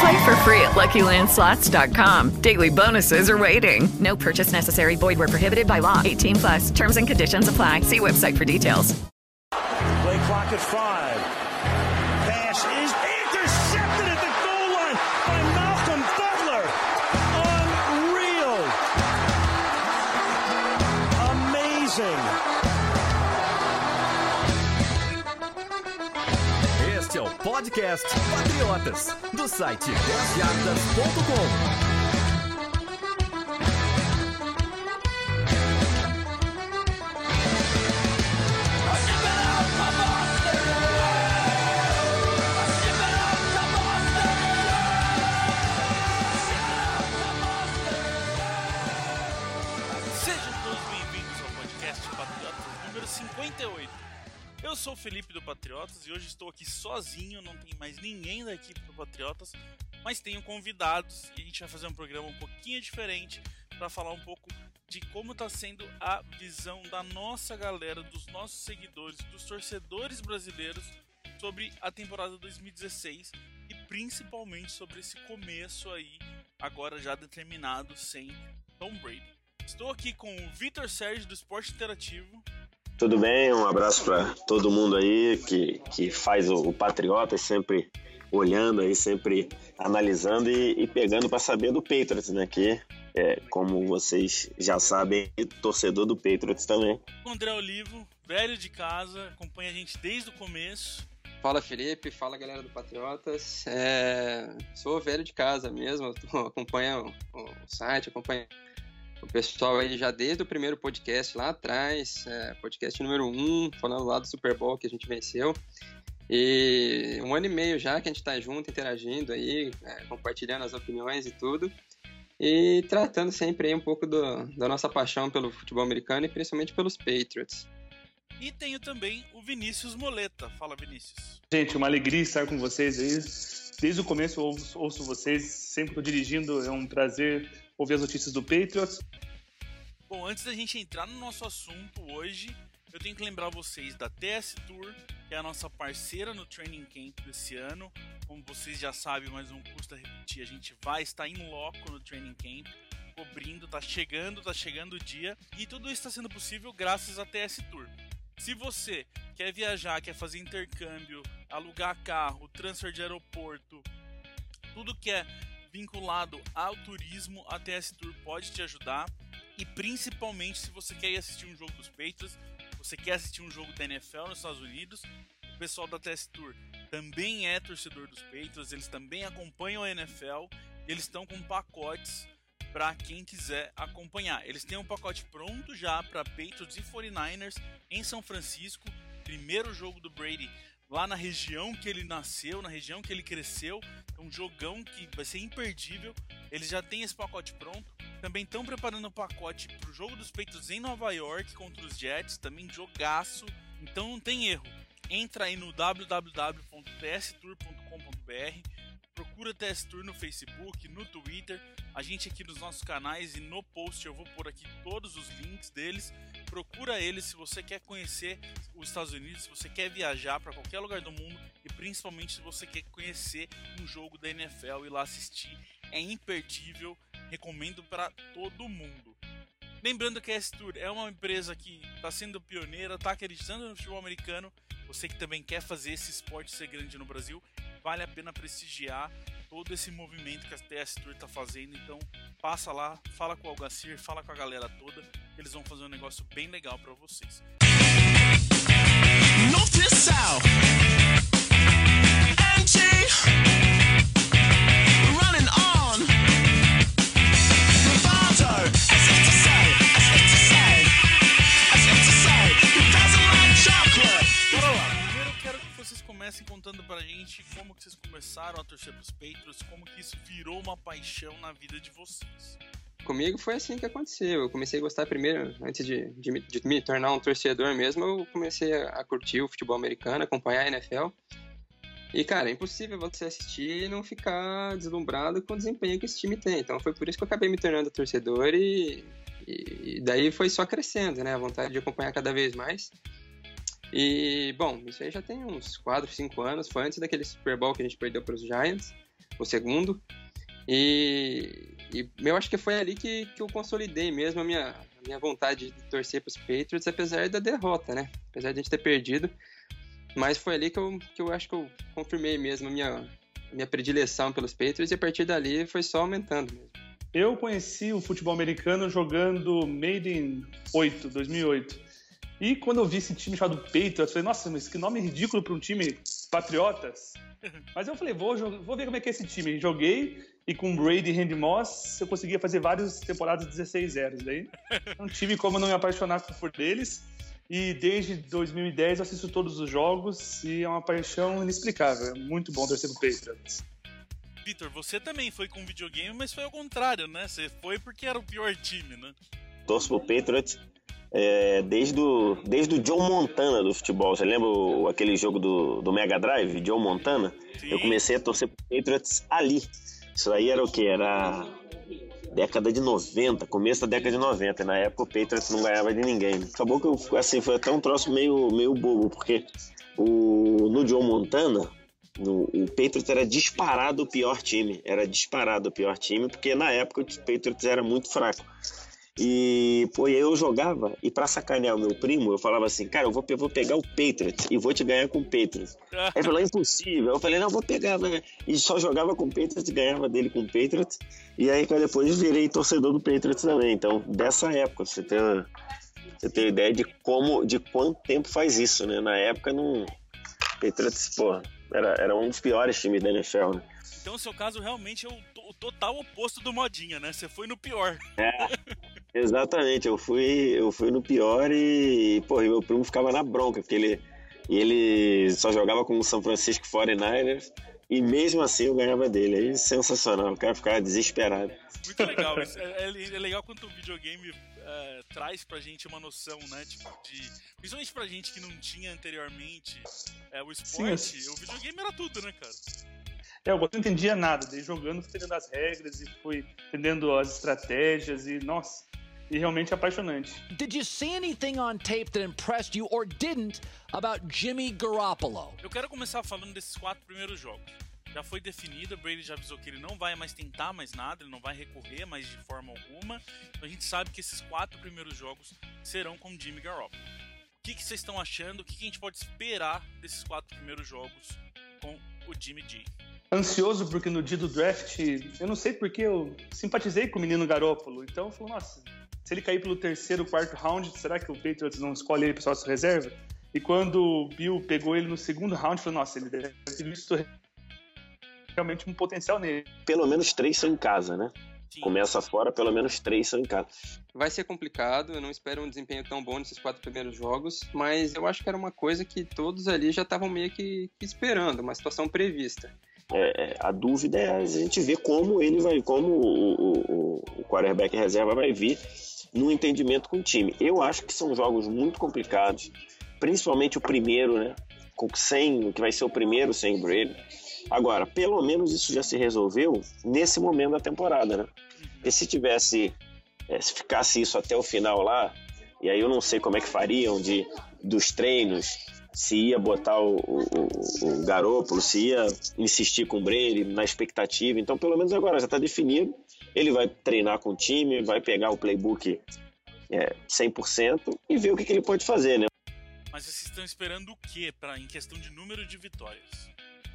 Play for free at LuckyLandSlots.com. Daily bonuses are waiting. No purchase necessary. Void where prohibited by law. 18 plus. Terms and conditions apply. See website for details. Play clock at five. Pass is intercepted at the goal line by Malcolm Butler. Unreal. Amazing. Podcast Patriotas, do site 10yardas.com. Patriotas e hoje estou aqui sozinho, não tem mais ninguém da equipe do Patriotas, mas tenho convidados e a gente vai fazer um programa um pouquinho diferente para falar um pouco de como está sendo a visão da nossa galera, dos nossos seguidores, dos torcedores brasileiros sobre a temporada 2016 e principalmente sobre esse começo aí, agora já determinado sem Tom Brady. Estou aqui com o Vitor Sérgio do Esporte Interativo. Tudo bem? Um abraço para todo mundo aí que, que faz o, o Patriota, sempre olhando aí, sempre analisando e, e pegando para saber do Patriots, né? Que, é, como vocês já sabem, torcedor do Patriots também. O André Olivo, velho de casa, acompanha a gente desde o começo. Fala Felipe, fala galera do Patriotas. É, sou velho de casa mesmo, acompanho o, o site, acompanho o pessoal aí já desde o primeiro podcast lá atrás, é, podcast número 1, um, falando lá do Super Bowl que a gente venceu. E um ano e meio já que a gente tá junto, interagindo aí, é, compartilhando as opiniões e tudo. E tratando sempre aí um pouco do, da nossa paixão pelo futebol americano e principalmente pelos Patriots. E tenho também o Vinícius Moleta. Fala, Vinícius. Gente, uma alegria estar com vocês aí. Desde o começo eu ouço, ouço vocês, sempre dirigindo, é um prazer ouvir as notícias do Patriots. Bom, antes da gente entrar no nosso assunto hoje, eu tenho que lembrar vocês da TS Tour, que é a nossa parceira no Training Camp desse ano. Como vocês já sabem, mas não custa repetir, a gente vai estar em loco no Training Camp, cobrindo, tá chegando, tá chegando o dia, e tudo isso está sendo possível graças à TS Tour. Se você quer viajar, quer fazer intercâmbio, alugar carro, transfer de aeroporto, tudo que é vinculado ao turismo, a TS Tour pode te ajudar. E principalmente se você quer ir assistir um jogo dos Patriots, você quer assistir um jogo da NFL nos Estados Unidos, o pessoal da TS Tour também é torcedor dos Patriots, eles também acompanham a NFL, eles estão com pacotes para quem quiser acompanhar. Eles têm um pacote pronto já para Patriots e 49ers em São Francisco, primeiro jogo do Brady lá na região que ele nasceu, na região que ele cresceu. É um jogão que vai ser imperdível. Eles já têm esse pacote pronto. Também estão preparando o pacote para o jogo dos Patriots em Nova York contra os Jets, também jogaço. Então não tem erro. Entra aí no www.tstour.com.br, procura TS Tour no Facebook, no Twitter, a gente aqui nos nossos canais e no post eu vou pôr aqui todos os links deles. Procura eles se você quer conhecer os Estados Unidos, se você quer viajar para qualquer lugar do mundo e principalmente se você quer conhecer um jogo da NFL e lá assistir. É imperdível, recomendo para todo mundo. Lembrando que a S-Tour é uma empresa que está sendo pioneira, está acreditando no futebol americano. Você que também quer fazer esse esporte ser grande no Brasil, vale a pena prestigiar todo esse movimento que a TS Tour está fazendo. Então, passa lá, fala com o Algacir, fala com a galera toda, eles vão fazer um negócio bem legal para vocês. Notice comecem contando pra gente como que vocês começaram a torcer pros Patriots, como que isso virou uma paixão na vida de vocês. Comigo foi assim que aconteceu. Eu comecei a gostar primeiro, antes de, de, de me tornar um torcedor mesmo, eu comecei a, a curtir o futebol americano, acompanhar a NFL. E, cara, é impossível você assistir e não ficar deslumbrado com o desempenho que esse time tem. Então foi por isso que eu acabei me tornando torcedor e, e daí foi só crescendo, né? A vontade de acompanhar cada vez mais. E, bom, isso aí já tem uns 4, 5 anos. Foi antes daquele Super Bowl que a gente perdeu para os Giants, o segundo. E, e eu acho que foi ali que, que eu consolidei mesmo a minha, a minha vontade de torcer para os Patriots, apesar da derrota, né? Apesar de a gente ter perdido. Mas foi ali que eu, que eu acho que eu confirmei mesmo a minha, a minha predileção pelos Patriots e a partir dali foi só aumentando mesmo. Eu conheci o futebol americano jogando Made in 8, 2008. E quando eu vi esse time chamado Patriots, eu falei, nossa, mas que nome ridículo para um time Patriotas. Mas eu falei, vou, vou ver como é que é esse time. Joguei e com Brady e Randy Moss eu conseguia fazer várias temporadas 16-0. Daí não tive como não me apaixonar por eles. E desde 2010 eu assisto todos os jogos e é uma paixão inexplicável. É muito bom torcer pro Patriots. Vitor, você também foi com videogame, mas foi ao contrário, né? Você foi porque era o pior time, né? Torço pro Patriots é, desde, o, desde o Joe Montana do futebol. Você lembra o, aquele jogo do, do Mega Drive, Joe Montana? Sim. Eu comecei a torcer pro Patriots ali. Isso aí era o que? Era década de 90, começo da década de 90. Na época o Patriots não ganhava de ninguém. Acabou que eu, assim, foi até um troço meio, meio bobo, porque o, no Joe Montana, no, o Patriots era disparado o pior time. Era disparado o pior time, porque na época o Patriots era muito fraco. E, pô, eu jogava, e para sacanear o meu primo, eu falava assim, cara, eu vou, eu vou pegar o Patriots e vou te ganhar com o Patriots. Aí ele falou, é impossível. Eu falei, não, vou pegar? E só jogava com o Patriots e ganhava dele com o Patriots. E aí, cara, depois virei torcedor do Patriots também. Então, dessa época, você tem, uma, você tem ideia de como, de quanto tempo faz isso, né? Na época, não... Patriots, pô, era, era um dos piores times da NFL, né? Então, o seu caso realmente é o, o total oposto do Modinha, né? Você foi no pior. É, exatamente. Eu fui, eu fui no pior e, pô, meu primo ficava na bronca, porque ele, ele só jogava com o São Francisco 49ers e mesmo assim eu ganhava dele. Aí, sensacional. O cara ficava desesperado. Muito legal. É, é, é legal quando o videogame uh, traz pra gente uma noção, né? Tipo, de. Principalmente pra gente que não tinha anteriormente é, o esporte, Sim, o videogame era tudo, né, cara? É, eu não entendia nada, daí jogando, fui entendendo as regras e fui entendendo as estratégias e, nossa, e realmente apaixonante. Did you see anything on tape that impressed you or didn't about Jimmy Garoppolo? Eu quero começar falando desses quatro primeiros jogos. Já foi definido, Brady já avisou que ele não vai mais tentar mais nada, ele não vai recorrer mais de forma alguma. Então a gente sabe que esses quatro primeiros jogos serão com Jimmy Garoppolo. O que, que vocês estão achando? O que, que a gente pode esperar desses quatro primeiros jogos com o Jimmy G? Ansioso porque no dia do draft, eu não sei porque eu simpatizei com o menino Garópolo. Então eu falei, nossa, se ele cair pelo terceiro, quarto round, será que o Patriots não escolhe ele para sua reserva? E quando o Bill pegou ele no segundo round, eu falei, nossa, ele deve ter visto realmente um potencial nele. Pelo menos três são em casa, né? Sim. Começa fora, pelo menos três são em casa. Vai ser complicado, eu não espero um desempenho tão bom nesses quatro primeiros jogos, mas eu acho que era uma coisa que todos ali já estavam meio que, que esperando, uma situação prevista. É, é, a dúvida é a gente ver como ele vai, como o, o, o quarterback reserva vai vir no entendimento com o time. Eu acho que são jogos muito complicados, principalmente o primeiro, né? Sem, que vai ser o primeiro sem Brady. Agora, pelo menos isso já se resolveu nesse momento da temporada, né? E se tivesse, é, se ficasse isso até o final lá, e aí eu não sei como é que fariam de dos treinos se ia botar o, o, o Garópolo, se ia insistir com o Brady na expectativa. Então, pelo menos agora já está definido. Ele vai treinar com o time, vai pegar o playbook é, 100% e ver o que, que ele pode fazer, né? Mas vocês estão esperando o quê pra, em questão de número de vitórias?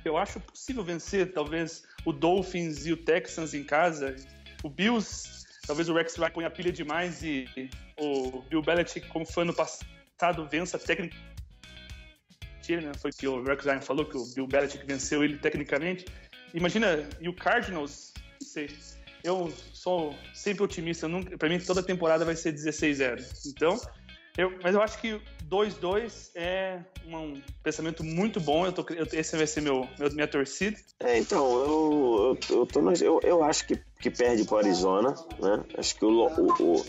Eu acho possível vencer, talvez, o Dolphins e o Texans em casa. O Bills, talvez o Rex vai pôr a pilha demais e o Bill Belichick, como foi ano passado, vença técnico né? Foi que o Rex Ryan falou que o Bill Belichick venceu ele tecnicamente. Imagina, e o Cardinals. Eu sou sempre otimista. Para mim, toda temporada vai ser 16-0. Então, Eu, mas eu acho que 2-2 é um pensamento muito bom. Eu tô, eu, esse vai ser meu, meu, minha torcida. É, então, eu, eu, eu, tô, eu, eu acho que, que perde para o Arizona. Né? Acho que o, o, o,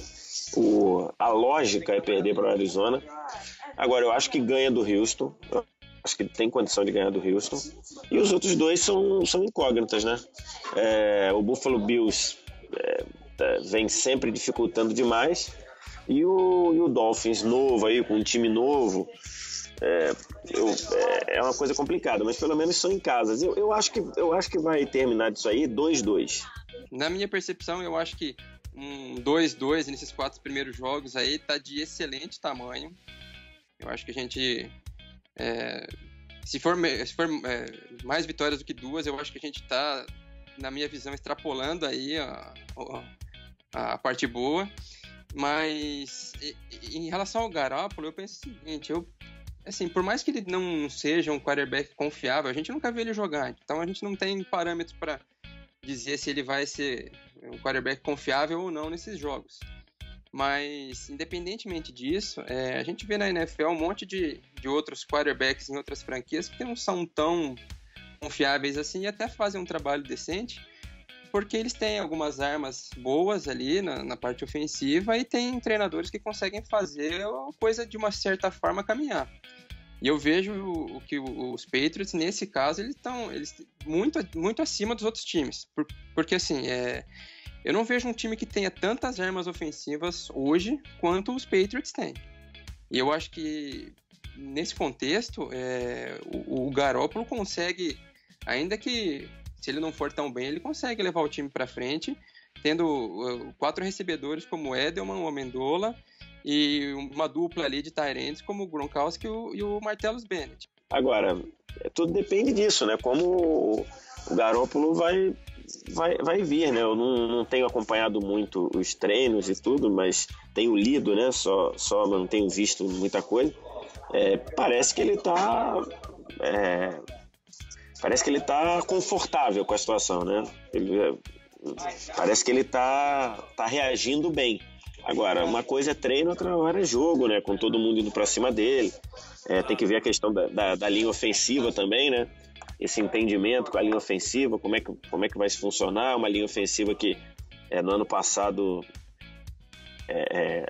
a lógica é perder para o Arizona. Agora, eu acho que ganha do Houston. Acho que tem condição de ganhar do Houston. E os outros dois são, são incógnitas, né? É, o Buffalo Bills é, é vem sempre dificultando demais. E o, e o Dolphins novo aí, com um time novo, é, eu, é, é, uma coisa complicada, mas pelo menos são em casas. Eu, eu, acho, que, eu acho que vai terminar disso aí 2-2. Na minha percepção, eu acho que um 2-2 nesses quatro primeiros jogos aí tá de excelente tamanho. Eu acho que a gente. É, se for, se for é, mais vitórias do que duas, eu acho que a gente tá, na minha visão, extrapolando aí a, a, a parte boa. Mas em relação ao Garoppolo, eu penso o seguinte, eu assim, por mais que ele não seja um quarterback confiável, a gente nunca viu ele jogar. Então a gente não tem parâmetros para dizer se ele vai ser um quarterback confiável ou não nesses jogos. Mas, independentemente disso, é, a gente vê na NFL um monte de, de outros quarterbacks em outras franquias que não são tão confiáveis assim e até fazem um trabalho decente porque eles têm algumas armas boas ali na, na, parte ofensiva e tem treinadores que conseguem fazer a coisa de uma certa forma caminhar. E eu vejo o, que os Patriots, nesse caso, eles estão eles muito, muito acima dos outros times. Por, porque, assim, é, eu não vejo um time que tenha tantas armas ofensivas hoje quanto os Patriots têm. E eu acho que, nesse contexto, é, o, o Garoppolo consegue, ainda que se ele não for tão bem, ele consegue levar o time para frente, tendo uh, quatro recebedores como Edelman, o Amendola e uma dupla ali de Tyrants como o Gronkowski e o, Martellus Bennett. Agora, é, tudo depende disso, né? Como o Garópolo vai, vai, vai vir, né? Eu não, não tenho acompanhado muito os treinos e tudo, mas tenho lido, né? Só, só não tenho visto muita coisa. É, parece que ele tá é, parece que ele está confortável com a situação, né? Ele, é, parece que ele está tá reagindo bem. Agora, uma coisa é treino, outra hora é jogo, né? Com todo mundo indo para cima dele. É, tem que ver a questão da, da, da, linha ofensiva também, né? Esse entendimento com a linha ofensiva, como é que, como é que vai funcionar. Uma linha ofensiva que é, no ano passado é, é,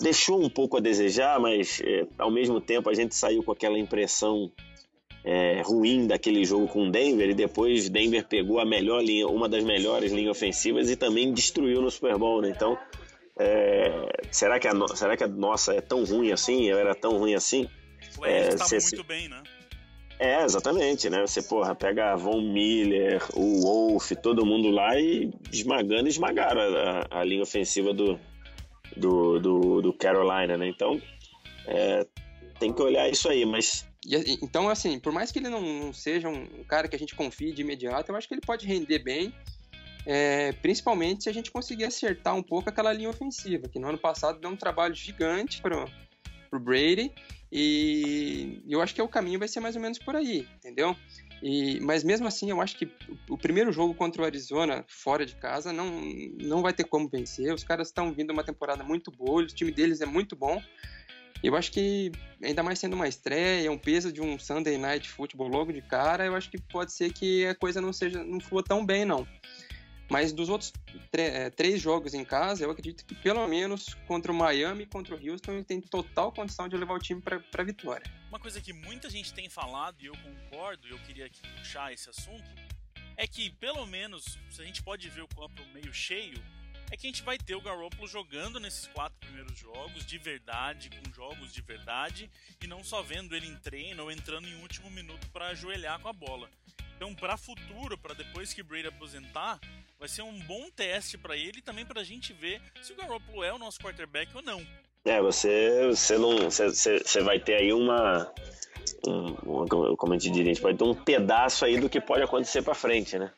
deixou um pouco a desejar, mas é, ao mesmo tempo a gente saiu com aquela impressão é, ruim daquele jogo com Denver e depois Denver pegou a melhor linha, uma das melhores linhas ofensivas e também destruiu no Super Bowl, né? Então, é, será, que a no, será que a nossa é tão ruim assim? Eu era tão ruim assim? O é, tá muito bem, né? É, exatamente, né? Você, porra, pega Von Miller, o Wolf, todo mundo lá e esmagando, esmagaram a, a linha ofensiva do, do, do, do Carolina, né? Então, é, tem que olhar isso aí, mas e, então, assim, por mais que ele não seja um cara que a gente confie de imediato, eu acho que ele pode render bem, é, principalmente se a gente conseguir acertar um pouco aquela linha ofensiva, que no ano passado deu um trabalho gigante para o Brady, e eu acho que o caminho vai ser mais ou menos por aí, entendeu? E, mas mesmo assim, eu acho que o, primeiro jogo contra o Arizona, fora de casa, não, não vai ter como vencer. Os caras estão vindo uma temporada muito boa, o time deles é muito bom. Eu acho que, ainda mais sendo uma estreia, um peso de um Sunday Night Football logo de cara, eu acho que pode ser que a coisa não seja, não flua tão bem, não. Mas dos outros é, três jogos em casa, eu acredito que pelo menos contra o Miami e contra o Houston ele tem total condição de levar o time para a vitória. Uma coisa que muita gente tem falado, e eu concordo, e eu queria aqui puxar esse assunto, é que pelo menos, se a gente pode ver o copo meio cheio, é que a gente vai ter o Garoppolo jogando nesses quatro primeiros jogos de verdade, com jogos de verdade, e não só vendo ele em treino ou entrando em último minuto para ajoelhar com a bola. Então, para futuro, para depois que Brady aposentar, vai ser um bom teste para ele e também para a gente ver se o Garoppolo é o nosso quarterback ou não. É, você, você não, você, você vai ter aí uma, um, como a gente diria, a gente pode ter um pedaço aí do que pode acontecer para frente, né?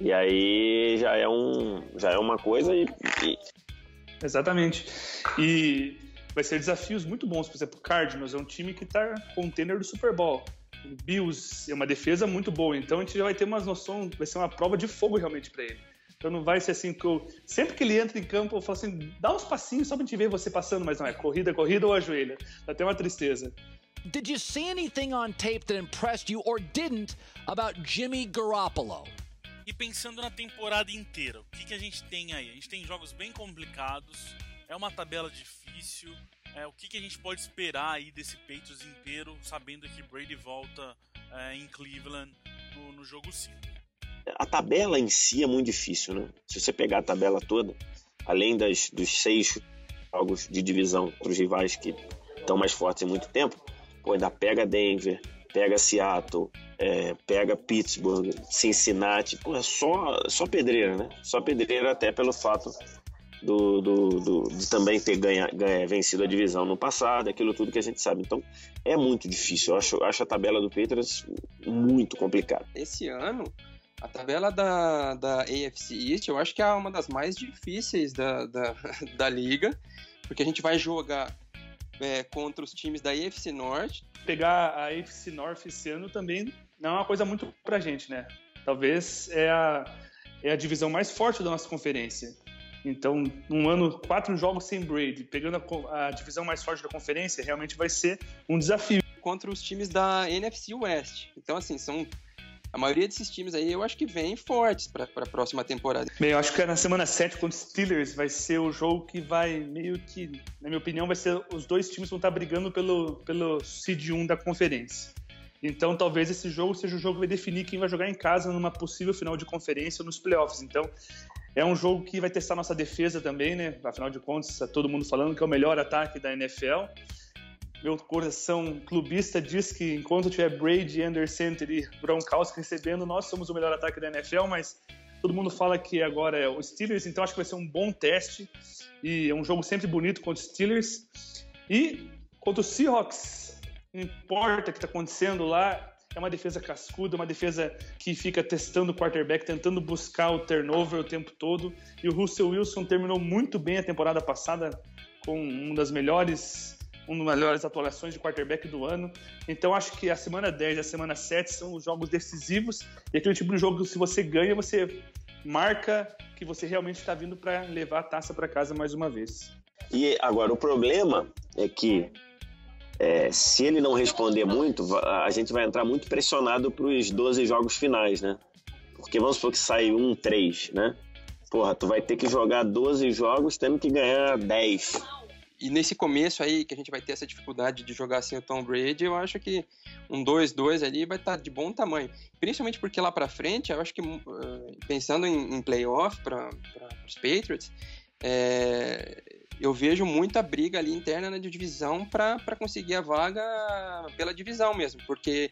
E aí já é, um, já é uma coisa e, e... Exatamente. E vai ser desafios muito bons. Por exemplo, o Cardinals é um time que está contender do Super Bowl. O Bills é uma defesa muito boa. Então a gente já vai ter umas noções, vai ser uma prova de fogo realmente para ele. Então não vai ser assim que eu. Sempre que ele entra em campo, eu falo assim, dá uns passinhos só pra gente ver você passando, mas não é corrida, corrida ou ajoelha. Dá até uma tristeza. Did you see anything on tape that impressed you or didn't about Jimmy Garoppolo? E pensando na temporada inteira, o que, que a gente tem aí? A gente tem jogos bem complicados, é uma tabela difícil. É, o que, que a gente pode esperar aí desse Patriots inteiro, sabendo que Brady volta é, em Cleveland no, no jogo 5? A tabela em si é muito difícil, né? Se você pegar a tabela toda, além das, dos seis jogos de divisão para os rivais que estão mais fortes em muito tempo, pô, ainda pega Denver, pega Seattle, é, pega Pittsburgh, Cincinnati, pô, é só, só pedreira, né? Só pedreira até pelo fato do, do, do, de também ter ganha, ganha, vencido a divisão no passado, aquilo tudo que a gente sabe. Então é muito difícil. Eu acho, acho a tabela do Patriots muito complicada. Esse ano, a tabela da, da AFC East eu acho que é uma das mais difíceis da, da, da liga, porque a gente vai jogar é, contra os times da AFC Norte. Pegar a AFC North esse ano também não é uma coisa muito pra gente, né? Talvez é a, é a divisão mais forte da nossa conferência. Então, um ano, quatro jogos sem Brady, pegando a, a, divisão mais forte da conferência, realmente vai ser um desafio. Contra os times da NFC West. Então, assim, são. A maioria desses times aí eu acho que vem fortes para a próxima temporada. Bem, eu acho que na semana 7 contra os Steelers vai ser o jogo que vai meio que, na minha opinião, vai ser os dois times vão estar brigando pelo, pelo seed 1 da conferência. Então, talvez esse jogo seja o jogo que vai definir quem vai jogar em casa numa possível final de conferência ou nos playoffs. Então, é um jogo que vai testar nossa defesa também, né? Afinal de contas, está todo mundo falando que é o melhor ataque da NFL. Meu coração clubista diz que enquanto tiver Brady, Anderson e Gronkowski recebendo, nós somos o melhor ataque da NFL, mas todo mundo fala que agora é o Steelers, então acho que vai ser um bom teste e é um jogo sempre bonito contra os Steelers. E contra os Seahawks, não importa o que está acontecendo lá, é uma defesa cascuda, uma defesa que fica testando o quarterback, tentando buscar o turnover o tempo todo. E o Russell Wilson terminou muito bem a temporada passada com uma das melhores uma das melhores atuações de quarterback do ano. Então acho que a semana 10 e a semana 7 são os jogos decisivos e aquele tipo de jogo que se você ganha, você marca que você realmente está vindo para levar a taça para casa mais uma vez. E agora o problema é que é, se ele não responder muito, a gente vai entrar muito pressionado para os 12 jogos finais, né? Porque vamos supor que sai um 3, né? Porra, tu vai ter que jogar 12 jogos tendo que ganhar 10. E nesse começo aí, que a gente vai ter essa dificuldade de jogar sem o Tom Brady, eu acho que um 2-2 ali vai estar tá de bom tamanho. Principalmente porque lá para frente, eu acho que pensando em, em playoff para os Patriots, é, eu vejo muita briga ali interna na divisão para conseguir a vaga pela divisão mesmo, porque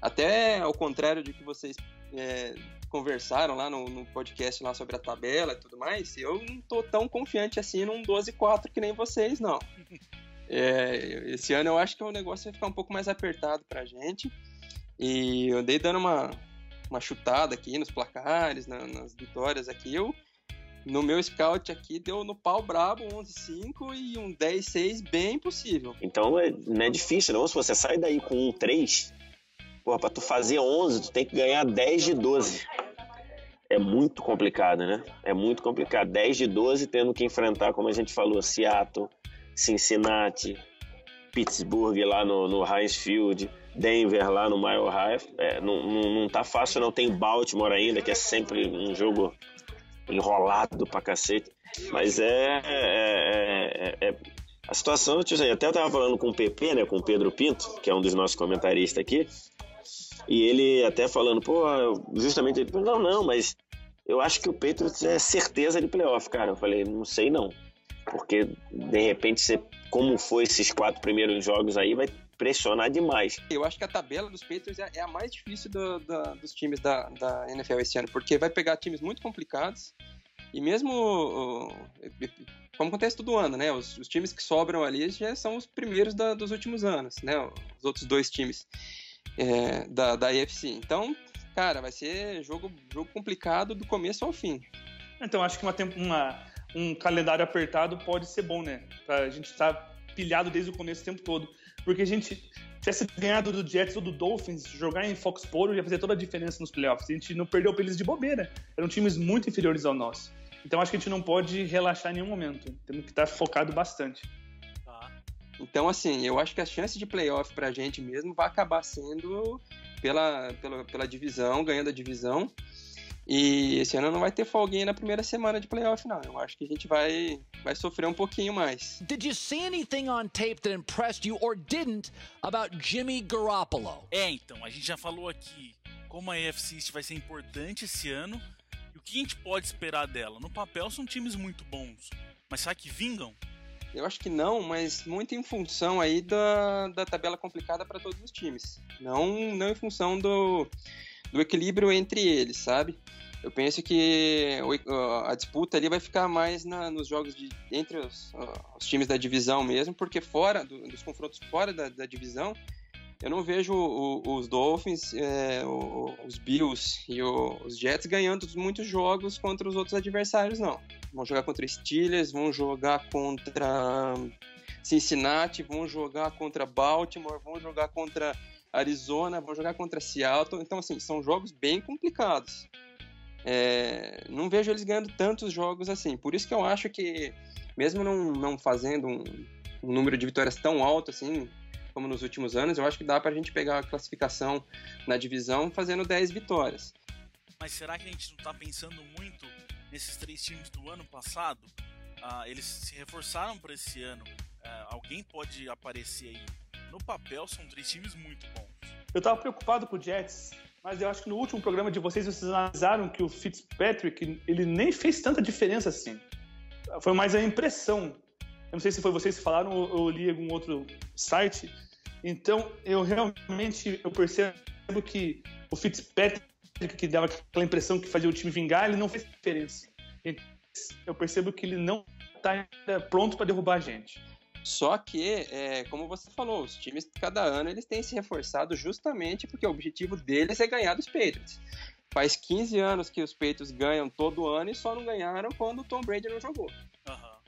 até ao contrário de que vocês é, conversaram lá no, no, podcast lá sobre a tabela e tudo mais, eu não tô tão confiante assim num 12-4 que nem vocês, não. É, esse ano eu acho que o negócio vai ficar um pouco mais apertado pra gente. E eu dei dando uma, uma chutada aqui nos placares, na, nas vitórias aqui. Eu no meu scout aqui deu no pau brabo 11-5 e um 10-6 bem possível. Então é, não é difícil, não. Se você sai daí com um 3, porra, pra tu fazer 11, tu tem que ganhar 10 de 12. É muito complicado, né? É muito complicado. 10 de 12 tendo que enfrentar, como a gente falou, Seattle, Cincinnati, Pittsburgh lá no, no Heinz Field, Denver lá no Mile High. É, não, não, não tá fácil, não. Tem Baltimore ainda, que é sempre um jogo enrolado pra cacete. Mas é, é, é, é a situação, tipo, até eu tava falando com o PP, né, com o Pedro Pinto, que é um dos nossos comentaristas aqui, e ele até falando, pô, justamente ele não, não, mas eu acho que o Patriots é certeza de playoff, cara. Eu falei, não sei não, porque de repente você, como foi esses quatro primeiros jogos aí, vai pressionar demais. Eu acho que a tabela dos Patriots é, é a mais difícil do, do, dos times da, da NFL esse ano, porque vai pegar times muito complicados e mesmo, como acontece todo ano, né? Os, os times que sobram ali já são os primeiros da, dos últimos anos, né? Os outros dois times é, da, da AFC. Então, cara, vai ser jogo, jogo complicado do começo ao fim. Então, acho que uma, uma, um calendário apertado pode ser bom, né? Pra gente estar tá pilhado desde o começo o tempo todo. Porque a gente tivesse ganhado do Jets ou do Dolphins, jogar em Foxborough ia fazer toda a diferença nos playoffs. A gente não perdeu pra eles de bobeira. Eram times muito inferiores ao nosso. Então acho que a gente não pode relaxar em nenhum momento. Temos que estar focado bastante. Então, assim, eu acho que a chance de playoff pra gente mesmo vai acabar sendo pela, pela, pela divisão, ganhando a divisão. E esse ano não vai ter folguinha na primeira semana de playoff, não. Eu acho que a gente vai, vai sofrer um pouquinho mais. Did you see anything on tape that impressed you or didn't about Jimmy Garoppolo? É, então, a gente já falou aqui como a AFC East vai ser importante esse ano e o que a gente pode esperar dela. No papel são times muito bons, mas será que vingam? Eu acho que não, mas muito em função aí da, da tabela complicada para todos os times. Não, não em função do, do equilíbrio entre eles, sabe? Eu penso que a disputa ali vai ficar mais na, nos jogos de, entre os, os, times da divisão mesmo, porque fora do, dos confrontos fora da, da, divisão, eu não vejo o, os Dolphins, é, os Bills e os Jets ganhando muitos jogos contra os outros adversários, não. Vão jogar contra Steelers, vão jogar contra Cincinnati, vão jogar contra Baltimore, vão jogar contra Arizona, vão jogar contra Seattle. Então, assim, são jogos bem complicados. É, não vejo eles ganhando tantos jogos assim. Por isso que eu acho que, mesmo não, não fazendo um, um número de vitórias tão alto assim, como nos últimos anos, eu acho que dá para a gente pegar a classificação na divisão fazendo 10 vitórias. Mas será que a gente não está pensando muito nesses três times do ano passado? Ah, eles se reforçaram para esse ano. Ah, alguém pode aparecer aí. No papel, são três times muito bons. Eu estava preocupado com o Jets mas eu acho que no último programa de vocês, vocês analisaram que o Fitzpatrick, ele nem fez tanta diferença assim. Foi mais a impressão. Eu não sei se foi vocês que falaram ou eu li algum outro site. Então, eu realmente eu percebo que o Fitzpatrick, que dava aquela impressão que fazia o time vingar, ele não fez diferença. Eu percebo que ele não está pronto para derrubar a gente. Só que, é, como você falou, os times cada ano eles têm se reforçado justamente porque o objetivo deles é ganhar dos Patriots. Faz 15 anos que os Patriots ganham todo ano e só não ganharam quando o Tom Brady não jogou. Uhum.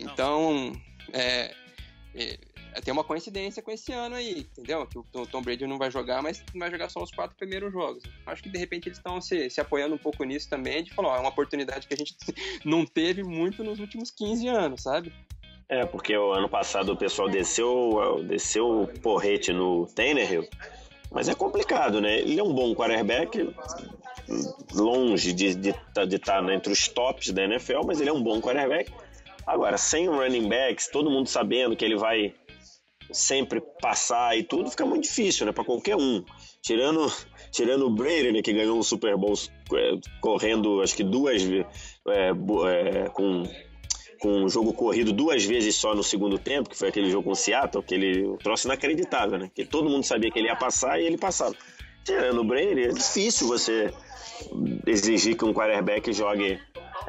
Então, é, é, tem uma coincidência com esse ano aí, entendeu? Que o Tom Brady não vai jogar, mas vai jogar só os quatro primeiros jogos. Acho que de repente eles estão se, se apoiando um pouco nisso também, de falar, ó, é uma oportunidade que a gente não teve muito nos últimos 15 anos, sabe? É, porque o ano passado o pessoal desceu, desceu o porrete no Tannehill, mas é complicado, né? Ele é um bom quarterback, longe de estar de, de tá entre os tops da NFL, mas ele é um bom quarterback. Agora, sem running backs, todo mundo sabendo que ele vai sempre passar e tudo, fica muito difícil, né? Para qualquer um. Tirando, tirando o Brady, né, que ganhou um Super Bowl é, correndo, acho que duas é, é, com com um jogo corrido duas vezes só no segundo tempo, que foi aquele jogo com o Seattle, aquele troço inacreditável, né? Que todo mundo sabia que ele ia passar e ele passava. Tirando o Brady, é difícil você exigir que um quarterback jogue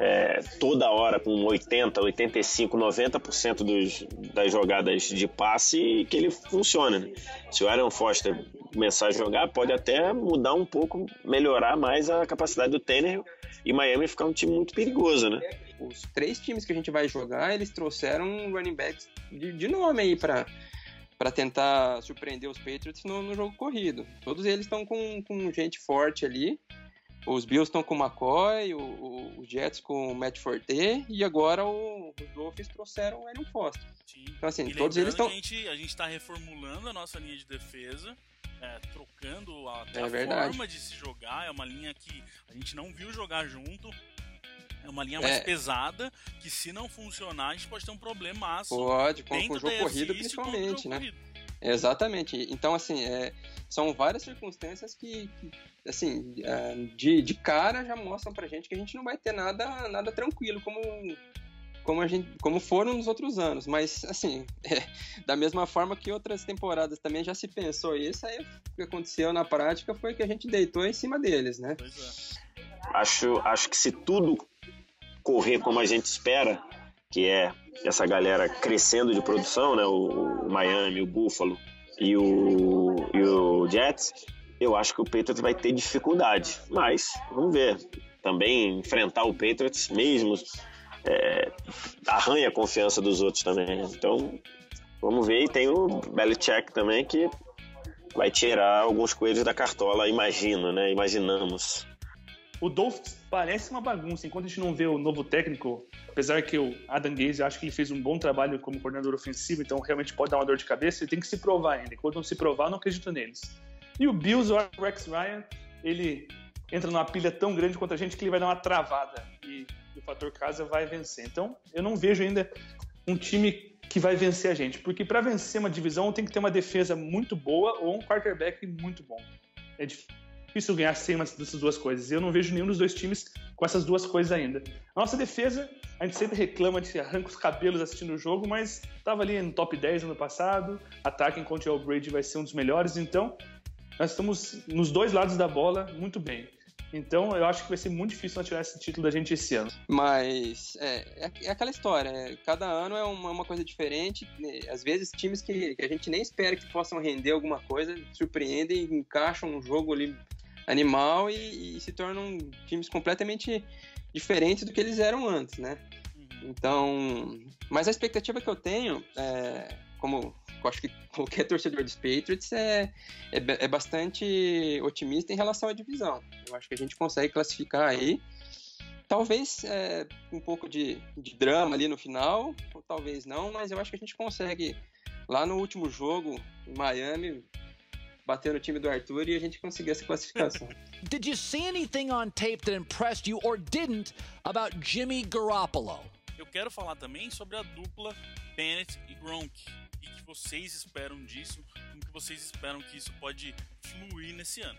é, toda hora com 80, 85, 90% dos, das jogadas de passe que ele funcione. Né? Se o Aaron Foster começar a jogar, pode até mudar um pouco, melhorar mais a capacidade do Tanner e Miami ficar um time muito perigoso, né? os três times que a gente vai jogar, eles trouxeram running backs de, de nome aí para para tentar surpreender os Patriots no, no, jogo corrido. Todos eles estão com, com gente forte ali. Os Bills estão com o McCoy, o, o, os Jets com o Matt Forte e agora o, os Dolphins trouxeram o Aaron Foster. Sim. Então, assim, e todos eles estão. A gente está reformulando a nossa linha de defesa. É, trocando até é a verdade. forma de se jogar. É uma linha que a gente não viu jogar junto. É uma linha mais é. pesada que se não funcionar a gente pode ter um problema Pode, com, com o jogo corrido principalmente, né? Corrido. Exatamente. Então, assim, é, são várias circunstâncias que, que assim, é, de, de cara já mostram pra gente que a gente não vai ter nada, nada tranquilo como, como, a gente, como foram nos outros anos. Mas, assim, é, da mesma forma que outras temporadas também já se pensou isso, aí o que aconteceu na prática foi que a gente deitou em cima deles, né? Pois é. Acho, acho que se tudo correr como a gente espera, que é essa galera crescendo de produção, né? O, o Miami, o Buffalo e o, e o Jets, eu acho que o Patriots vai ter dificuldade. Mas, vamos ver. Também enfrentar o Patriots mesmo é, arranha a confiança dos outros também. Então, vamos ver. E tem o Belichick também, que vai tirar alguns coelhos da cartola, imagino, né? Imaginamos. O Dolphins parece uma bagunça. Enquanto a gente não vê o novo técnico, apesar que o Adam Gaze, acho que ele fez um bom trabalho como coordenador ofensivo, então realmente pode dar uma dor de cabeça, ele tem que se provar ainda. Enquanto não se provar, não acredito neles. E o Bills, o Rex Ryan, ele entra numa pilha tão grande quanto a gente que ele vai dar uma travada e, o fator casa vai vencer. Então, eu não vejo ainda um time que vai vencer a gente, porque para vencer uma divisão tem que ter uma defesa muito boa ou um quarterback muito bom. É difícil ganhar sem uma dessas duas coisas. E eu não vejo nenhum dos dois times com essas duas coisas ainda. A nossa defesa, a gente sempre reclama, gente arranca os cabelos assistindo o jogo, mas estava ali no top 10 ano passado. Ataque enquanto o Brady vai ser um dos melhores, então nós estamos nos dois lados da bola muito bem. Então eu acho que vai ser muito difícil nós tirar esse título da gente esse ano. Mas é, é, é aquela história, né? cada ano é uma, uma coisa diferente. Né? Às vezes times que, que, a gente nem espera que possam render alguma coisa surpreendem, encaixam um jogo ali animal e, e se tornam times completamente diferentes do que eles eram antes, né? Uhum. Então, mas a expectativa que eu tenho, é, como eu acho que qualquer torcedor dos Patriots é, é, é, bastante otimista em relação à divisão. Eu acho que a gente consegue classificar aí. Talvez é, um pouco de, de drama ali no final, ou talvez não, mas eu acho que a gente consegue, lá no último jogo, em Miami, bater no time do Arthur e a gente conseguir essa classificação. Did you see anything on tape that impressed you or didn't about Jimmy Garoppolo? Eu quero falar também sobre a dupla Bennett e Gronk o que vocês esperam disso, como que vocês esperam que isso pode fluir nesse ano.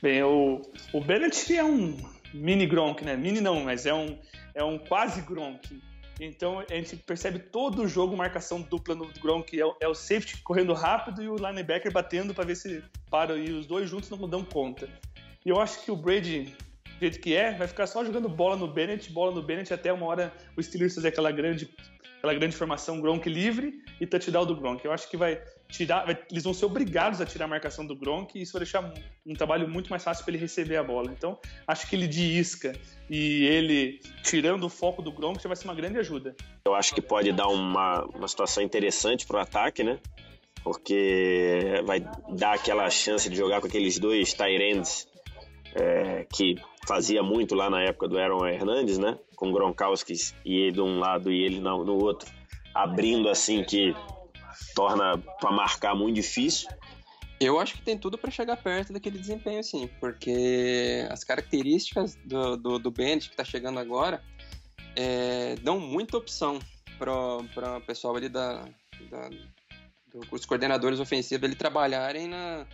Bem, o, o Bennett é um mini Gronk, né? Mini não, mas é um, é um quase Gronk. Então a gente percebe todo o jogo marcação dupla no Gronk. É é o safety correndo rápido e o linebacker batendo para ver se para e os dois juntos não dão conta. E eu acho que o Brady, do jeito que é, vai ficar só jogando bola no Bennett, bola no Bennett até uma hora o Steelers fazer aquela grande aquela grande formação Gronk livre e touchdown do Gronk. Eu acho que vai tirar, vai, eles vão ser obrigados a tirar a marcação do Gronk e isso vai deixar um, um trabalho muito mais fácil para ele receber a bola. Então, acho que ele de isca e ele tirando o foco do Gronk já vai ser uma grande ajuda. Eu acho que pode dar uma, uma situação interessante para o ataque, né? Porque vai dar aquela chance de jogar com aqueles dois Tyrands é, que fazia muito lá na época do Aaron Hernandes, né? Com Gronkowski e ele de um lado e ele no, no outro, abrindo assim que torna para marcar muito difícil. Eu acho que tem tudo para chegar perto daquele desempenho, sim, porque as características do, do, do Bennett que está chegando agora é, dão muita opção para o pessoal ali da, da os coordenadores ofensivos ele trabalharem na,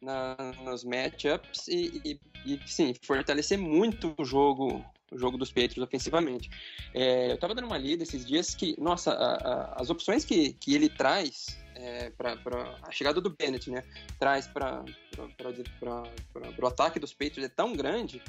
na, nos matchups e, e, e, sim, fortalecer muito o jogo o jogo dos Patriots ofensivamente. É, eu tava dando uma lida esses dias que, nossa, a, a, as opções que, que ele traz é, para a chegada do Bennett, né, traz para o ataque dos Patriots é tão grande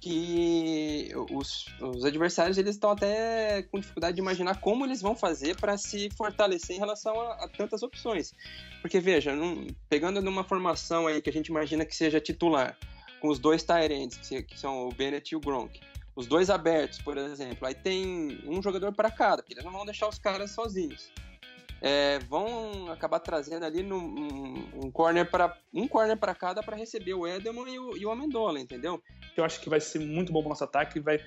que os, os adversários eles estão até com dificuldade de imaginar como eles vão fazer para se fortalecer em relação a, a, tantas opções. Porque veja, num, pegando numa formação aí que a gente imagina que seja titular, com os dois Tyrants, que, que são o Bennett e o Gronk, os dois abertos, por exemplo, aí tem um jogador para cada, porque eles não vão deixar os caras sozinhos é, vão acabar trazendo ali no, um, um corner para um corner para cada para receber o Edelman e o, e o Amendola, entendeu? Eu acho que vai ser muito bom para nosso ataque, vai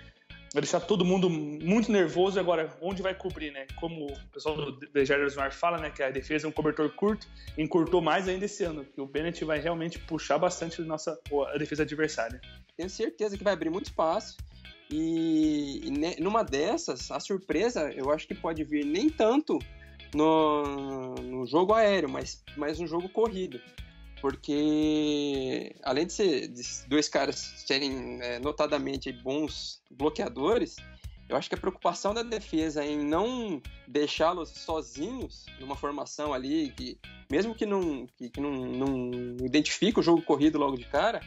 vai deixar todo mundo muito nervoso. Agora, onde vai cobrir, né? Como o pessoal do The Jaguars fala, né? Que a defesa é um cobertor curto, encurtou mais ainda esse ano. Que o Bennett vai realmente puxar bastante a nossa a defesa adversária. Tenho certeza que vai abrir muito espaço. E, e numa dessas, a surpresa eu acho que pode vir nem tanto no, no jogo aéreo, mas, mas no jogo corrido. Porque além de ser de dois caras serem é, notadamente bons bloqueadores, eu acho que a preocupação da defesa em não deixá-los sozinhos numa formação ali, que mesmo que não, que, que não, não identifique o jogo corrido logo de cara,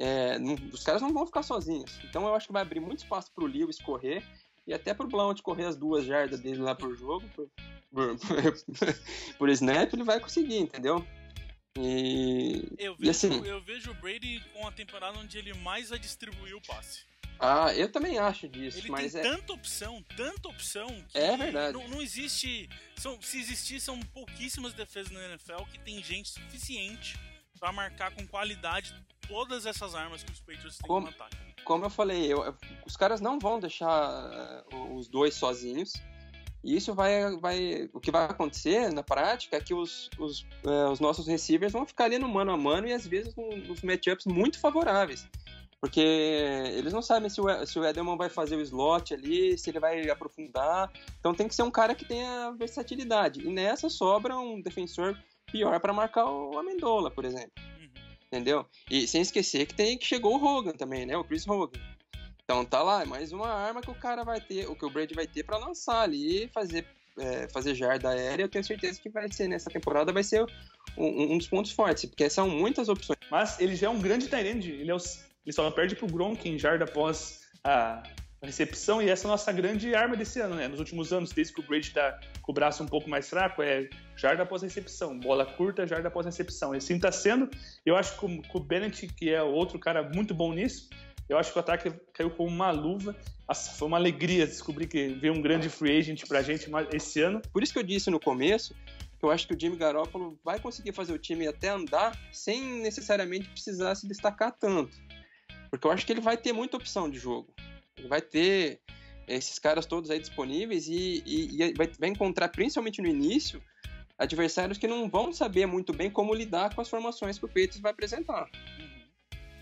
é, não, os caras não vão ficar sozinhos. Então eu acho que vai abrir muito espaço para o Lewis correr e até para o Blount correr as duas jardas dele lá por jogo, por, por, por snap, ele vai conseguir, entendeu? E, eu e vejo, assim, eu vejo o Brady com a temporada onde ele mais vai distribuir o passe. Ah, eu também acho disso, ele mas tem é... tanta opção, tanta opção que é verdade. Não, não existe, são, se existir são pouquíssimas defesas na NFL que tem gente suficiente para marcar com qualidade todas essas armas que os Patriots têm como, no ataque. Como eu falei, eu, os caras não vão deixar uh, os dois sozinhos. E isso vai, vai. O que vai acontecer na prática é que os, os, uh, os nossos receivers vão ficar ali no mano a mano e às vezes nos matchups muito favoráveis. Porque eles não sabem se o, se o Edelman vai fazer o slot ali, se ele vai aprofundar. Então tem que ser um cara que tenha versatilidade. E nessa sobra um defensor pior para marcar o Amendola, por exemplo. Uhum. Entendeu? E sem esquecer que tem que chegou o Hogan também, né? O Chris Hogan. Então tá lá, é mais uma arma que o cara vai ter, o que o Brady vai ter para lançar ali, fazer é, fazer jarda aérea. Eu tenho certeza que vai ser nessa temporada vai ser um, um, dos pontos fortes, porque são muitas opções. Mas ele já é um grande Tyrande, ele é o, ele só perde pro Gronk em jarda após a recepção, e essa é a nossa grande arma desse ano, né? Nos últimos anos, desde que o Brady tá com o braço um pouco mais fraco, é jarda após recepção, bola curta, jarda após recepção. Esse está sendo, eu acho que o Bennett, que é outro cara muito bom nisso, eu acho que o ataque caiu como uma luva. Nossa, foi uma alegria descobrir que veio um grande free agent pra gente esse ano. Por isso que eu disse no começo que eu acho que o Jimmy Garoppolo vai conseguir fazer o time até andar sem necessariamente precisar se destacar tanto. Porque eu acho que ele vai ter muita opção de jogo. Vai ter esses caras todos aí disponíveis e, e, e vai, vai encontrar, principalmente no início, adversários que não vão saber muito bem como lidar com as formações que o Patriots vai apresentar.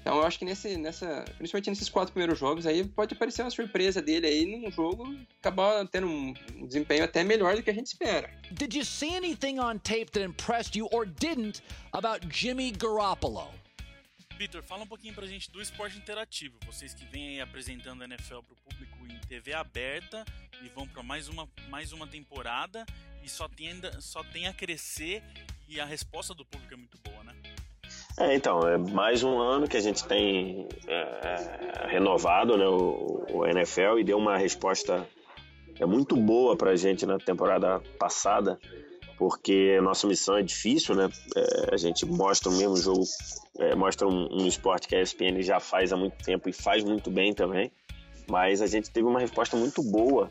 Então eu acho que nesse, nessa, principalmente nesses quatro primeiros jogos aí pode aparecer uma surpresa dele aí num jogo acabar tendo um desempenho até melhor do que a gente espera. Did you see anything on tape that impressed you or didn't about Jimmy Garoppolo? Vitor, fala um pouquinho pra gente do esporte interativo. Vocês que vêm aí apresentando a NFL pro público em TV aberta e vão para mais uma, mais uma temporada e só tem, ainda, só tem a crescer e a resposta do público é muito boa, né? É, então, é mais um ano que a gente tem é, renovado né, o, o, NFL e deu uma resposta é, muito boa para a gente na temporada passada, porque nossa missão é difícil, né? É, a gente mostra o mesmo jogo, é, mostra um, um, esporte que a ESPN já faz há muito tempo e faz muito bem também, mas a gente teve uma resposta muito boa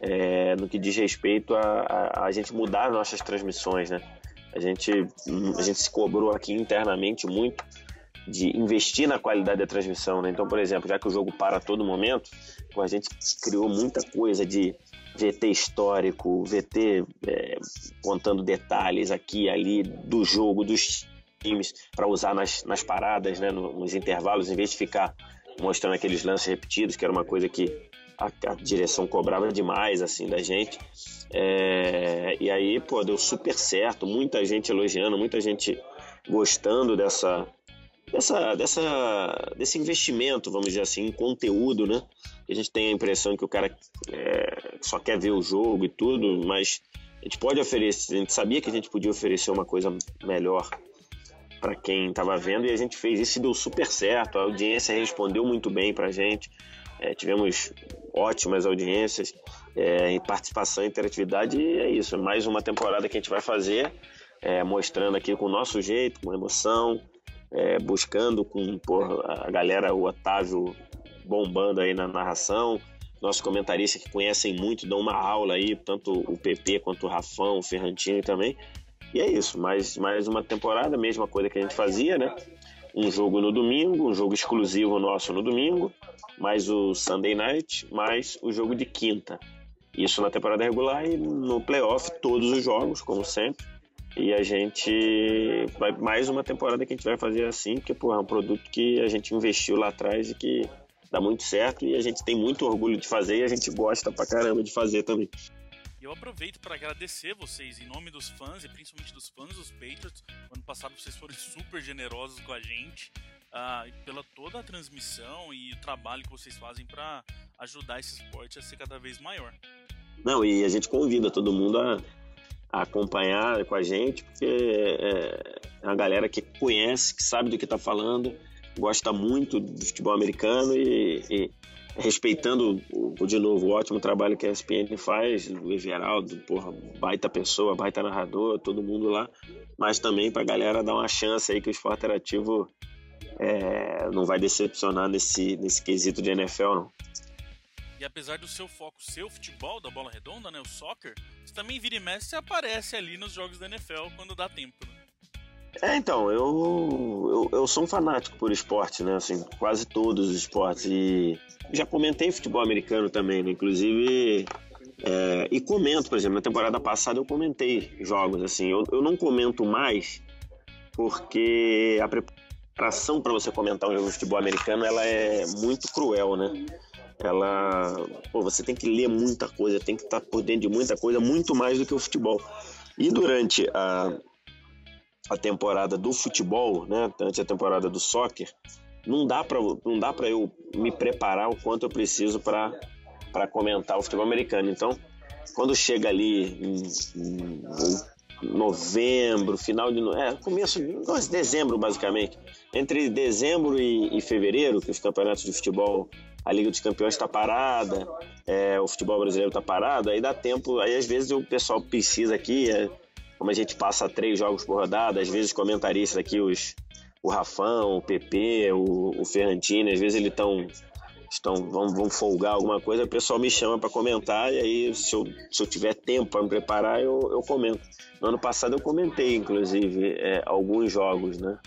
é, no que diz respeito a, a, a gente mudar nossas transmissões, né? A gente, a gente se cobrou aqui internamente muito de investir na qualidade da transmissão. Né? Então, por exemplo, já que o jogo para a todo momento, a gente criou muita coisa de VT histórico, VT é, contando detalhes aqui e ali do jogo, dos times, para usar nas, nas paradas, né, nos intervalos, em vez de ficar mostrando aqueles lances repetidos, que era uma coisa que a, a direção cobrava demais assim da gente. É, e aí, pô, deu super certo, muita gente elogiando, muita gente gostando dessa, dessa, dessa, desse investimento, vamos dizer assim, em conteúdo, né? A gente tem a impressão que o cara é, só quer ver o jogo e tudo, mas a gente pode oferecer, a gente sabia que a gente podia oferecer uma coisa melhor para quem estava vendo e a gente fez isso e deu super certo. A audiência respondeu muito bem para a gente. É, tivemos ótimas audiências, é, participação interatividade, e é isso. Mais uma temporada que a gente vai fazer, é, mostrando aqui com o nosso jeito, com emoção, é, buscando com por, a galera, o Otávio bombando aí na narração, nossos comentaristas que conhecem muito, dão uma aula aí, tanto o PP quanto o Rafão, o Ferrantini também. E é isso, mais, mais uma temporada, mesma coisa que a gente fazia, né? Um jogo no domingo, um jogo exclusivo nosso no domingo, mais o Sunday Night, mais o jogo de quinta. Isso na temporada regular e no playoff todos os jogos, como sempre. E a gente vai mais uma temporada que a gente vai fazer assim, porque porra, é um produto que a gente investiu lá atrás e que dá muito certo e a gente tem muito orgulho de fazer e a gente gosta pra caramba de fazer também. E eu aproveito para agradecer vocês em nome dos fãs e principalmente dos fãs dos Patriots. Ano passado vocês foram super generosos com a gente uh, pela toda a transmissão e o trabalho que vocês fazem para ajudar esse esporte a ser cada vez maior. Não, e a gente convida todo mundo a, acompanhar com a gente, porque é, é uma galera que conhece, que sabe do que está falando, gosta muito do futebol americano e, e respeitando, de novo, o ótimo trabalho que a ESPN faz, o Everaldo, porra, baita pessoa, baita narrador, todo mundo lá, mas também para a galera dar uma chance aí que o esporte interativo é, não vai decepcionar nesse, nesse quesito de NFL, não. E apesar do seu foco ser o futebol da bola redonda, né, o soccer, você também vira e mexe e aparece ali nos jogos da NFL quando dá tempo, né? É, então, eu, eu, eu, sou um fanático por esporte, né? Assim, quase todos os esportes. E já comentei futebol americano também, né? Inclusive, é, e comento, por exemplo, na temporada passada eu comentei jogos, assim. Eu, eu não comento mais porque a preparação para você comentar um jogo de futebol americano, ela é muito cruel, né? Ela, pô, você tem que ler muita coisa, tem que estar por dentro de muita coisa, muito mais do que o futebol. E durante a a temporada do futebol, né, durante a temporada do soccer, não dá para não dá para eu me preparar o quanto eu preciso para para comentar o futebol americano. Então, quando chega ali em, em novembro, final de é, começo de dezembro basicamente, entre dezembro e, e, fevereiro, que os campeonatos de futebol, a Liga dos Campeões está parada, é, o futebol brasileiro está parado, aí dá tempo, aí às vezes o pessoal precisa aqui, é, como a gente passa três jogos por rodada, às vezes comentaristas aqui, os, o Rafão, o PP, o, o Ferrantini, às vezes eles estão estão vão, vão folgar alguma coisa, o pessoal me chama para comentar e aí se eu, se eu tiver tempo para me preparar eu, eu comento. No ano passado eu comentei, inclusive, é, alguns jogos, né?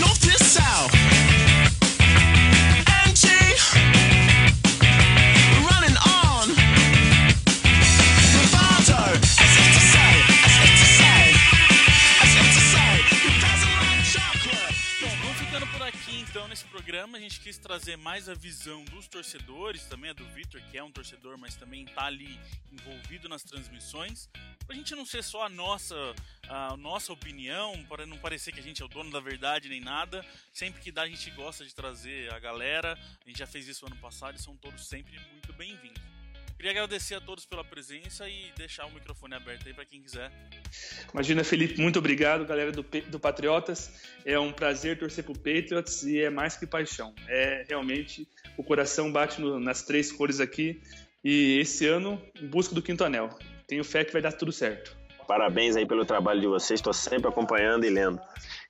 North programa a gente quis trazer mais a visão dos torcedores, também a do Vitor, que é um torcedor, mas também está ali envolvido nas transmissões, para a gente não ser só a nossa, a nossa opinião, para não parecer que a gente é o dono da verdade nem nada. Sempre que dá, a gente gosta de trazer a galera. A gente já fez isso ano passado e são todos sempre muito bem-vindos. Queria agradecer a todos pela presença e deixar o microfone aberto aí para quem quiser. Imagina, Felipe, muito obrigado, galera do, do Patriotas. É um prazer torcer pro Patriots e é mais que paixão. É realmente o coração bate no, nas três cores aqui. E esse ano, em busca do quinto anel. Tenho fé que vai dar tudo certo. Parabéns aí pelo trabalho de vocês, estou sempre acompanhando e lendo.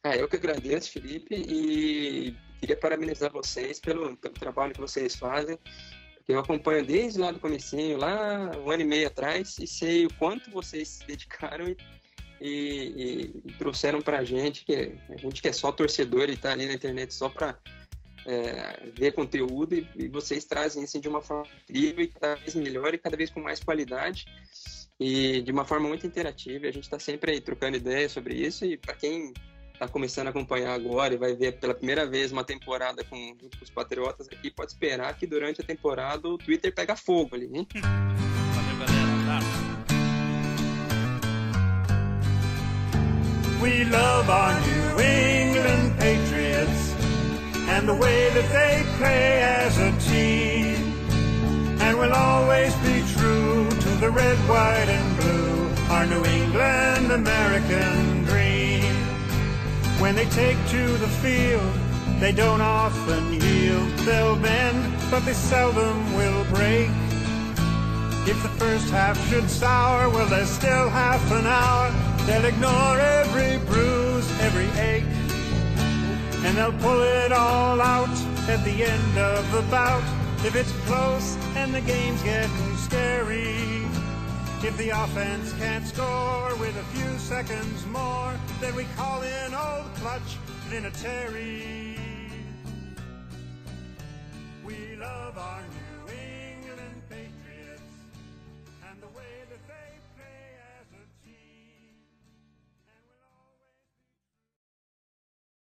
É, eu que agradeço, Felipe, e queria parabenizar vocês pelo, pelo trabalho que vocês fazem eu acompanho desde lá do comecinho, lá um ano e meio atrás, e sei o quanto vocês se dedicaram e, e, e trouxeram pra gente, que a gente que é só torcedor e tá ali na internet só pra é, ver conteúdo, e, e, vocês trazem isso de uma forma incrível e cada vez melhor e cada vez com mais qualidade e de uma forma muito interativa. A gente está sempre aí trocando ideias sobre isso e para quem está começando a acompanhar agora e vai ver pela primeira vez uma temporada com, junto com os Patriotas aqui, pode esperar que durante a temporada o Twitter pega fogo ali, hein? Valeu, galera. We love our New England Patriots and the way that they play as a team. And we'll always be true to the red, white, and blue, our New England American when they take to the field, they don't often yield. They'll bend, but they seldom will break. If the first half should sour, well, there's still half an hour. They'll ignore every bruise, every ache. And they'll pull it all out at the end of the bout. If it's close and the game's getting scary. If the offense can't score with a few seconds more, then we call in old clutch Vinatieri. We love our